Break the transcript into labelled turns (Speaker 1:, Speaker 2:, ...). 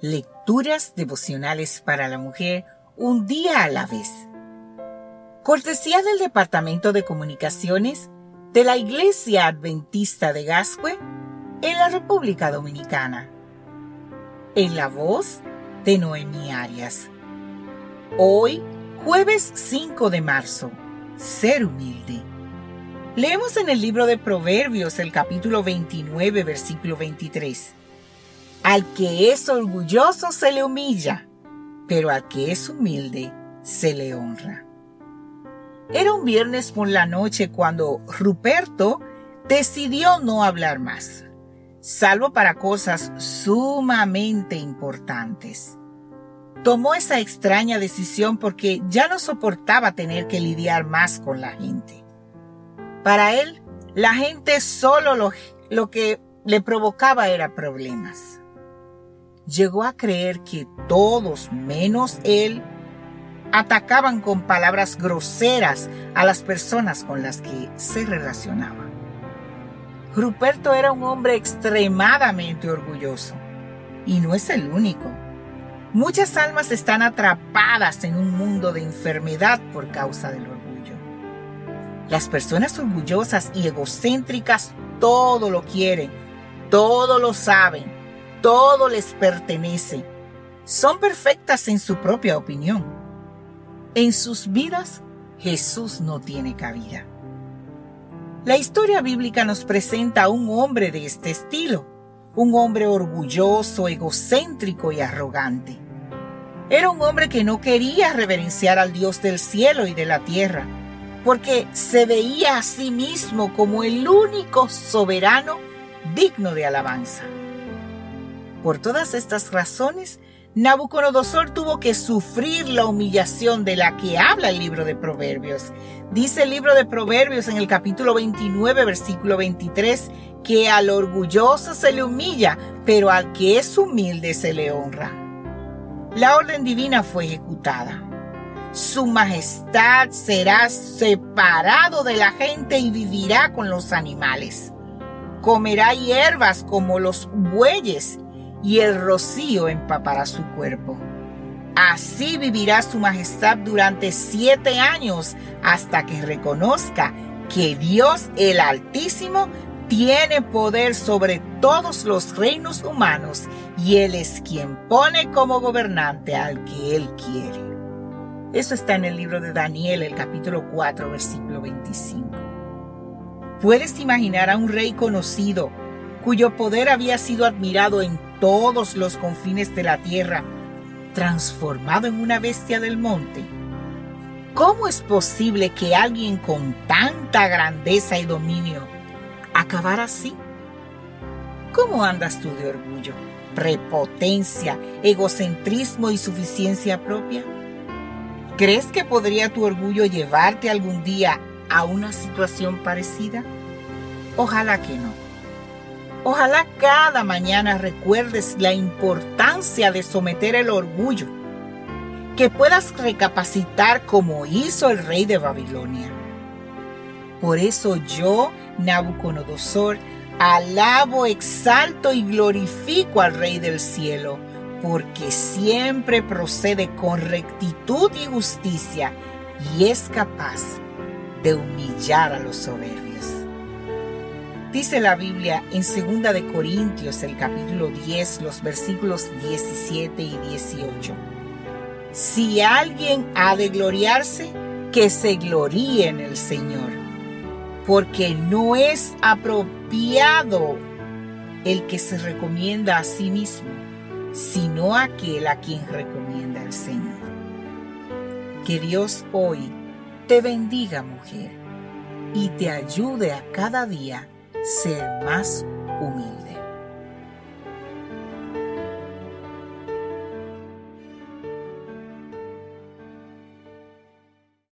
Speaker 1: Lecturas devocionales para la mujer un día a la vez. Cortesía del Departamento de Comunicaciones de la Iglesia Adventista de Gascue en la República Dominicana. En la voz de Noemí Arias. Hoy, jueves 5 de marzo, ser humilde. Leemos en el libro de Proverbios el capítulo 29, versículo 23. Al que es orgulloso se le humilla, pero al que es humilde se le honra. Era un viernes por la noche cuando Ruperto decidió no hablar más, salvo para cosas sumamente importantes. Tomó esa extraña decisión porque ya no soportaba tener que lidiar más con la gente. Para él, la gente solo lo, lo que le provocaba era problemas llegó a creer que todos, menos él, atacaban con palabras groseras a las personas con las que se relacionaba. Ruperto era un hombre extremadamente orgulloso y no es el único. Muchas almas están atrapadas en un mundo de enfermedad por causa del orgullo. Las personas orgullosas y egocéntricas todo lo quieren, todo lo saben, todo les pertenece. Son perfectas en su propia opinión. En sus vidas, Jesús no tiene cabida. La historia bíblica nos presenta a un hombre de este estilo, un hombre orgulloso, egocéntrico y arrogante. Era un hombre que no quería reverenciar al Dios del cielo y de la tierra, porque se veía a sí mismo como el único soberano digno de alabanza. Por todas estas razones, Nabucodonosor tuvo que sufrir la humillación de la que habla el libro de Proverbios. Dice el libro de Proverbios en el capítulo 29, versículo 23, que al orgulloso se le humilla, pero al que es humilde se le honra. La orden divina fue ejecutada. Su majestad será separado de la gente y vivirá con los animales. Comerá hierbas como los bueyes y el rocío empapará su cuerpo. Así vivirá su majestad durante siete años hasta que reconozca que Dios el Altísimo tiene poder sobre todos los reinos humanos y Él es quien pone como gobernante al que Él quiere. Eso está en el libro de Daniel, el capítulo 4, versículo 25. Puedes imaginar a un rey conocido cuyo poder había sido admirado en todos los confines de la tierra, transformado en una bestia del monte? ¿Cómo es posible que alguien con tanta grandeza y dominio acabara así? ¿Cómo andas tú de orgullo, prepotencia, egocentrismo y suficiencia propia? ¿Crees que podría tu orgullo llevarte algún día a una situación parecida? Ojalá que no. Ojalá cada mañana recuerdes la importancia de someter el orgullo, que puedas recapacitar como hizo el rey de Babilonia. Por eso yo, Nabucodonosor, alabo, exalto y glorifico al Rey del cielo, porque siempre procede con rectitud y justicia y es capaz de humillar a los soberbios. Dice la Biblia en 2 de Corintios el capítulo 10 los versículos 17 y 18. Si alguien ha de gloriarse, que se gloríe en el Señor, porque no es apropiado el que se recomienda a sí mismo, sino aquel a quien recomienda el Señor. Que Dios hoy te bendiga, mujer, y te ayude a cada día ser más humilde.